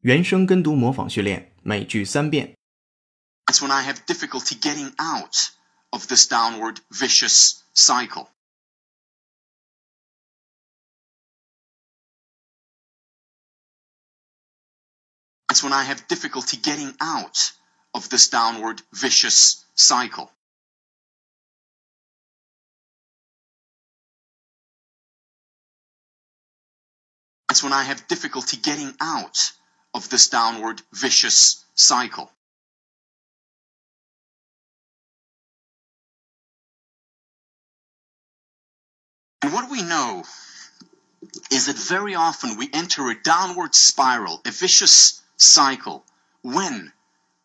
原声跟读模仿训练，每句三遍。 It's when I have difficulty getting out of this downward vicious cycle. It's when I have difficulty getting out of this downward vicious cycle. It's when I have difficulty getting out of this downward vicious cycle. And what we know is that very often we enter a downward spiral, a vicious cycle, when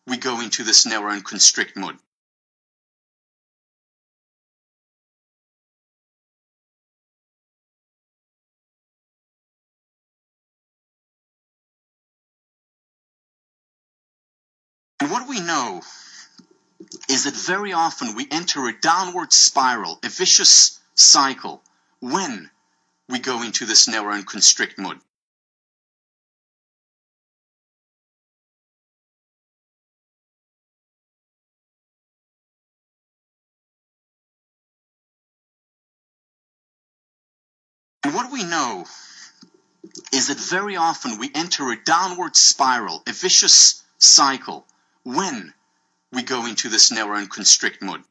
we go into this narrow and constrict mode. What we know is that very often we enter a downward spiral, a vicious cycle, when we go into this narrow and constrict mode. And what we know is that very often we enter a downward spiral, a vicious cycle, when we go into this narrow and constrict mode.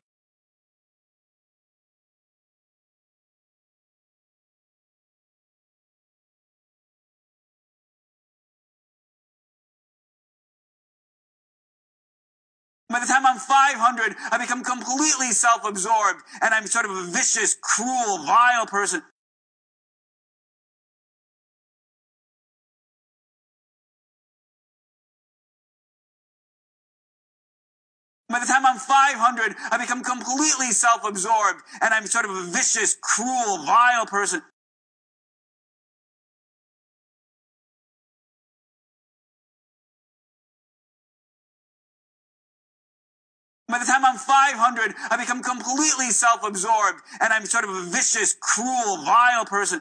By the time I'm 500, I become completely self absorbed and I'm sort of a vicious, cruel, vile person. By the time I'm 500, I become completely self absorbed and I'm sort of a vicious, cruel, vile person. By the time I'm 500, I become completely self absorbed and I'm sort of a vicious, cruel, vile person.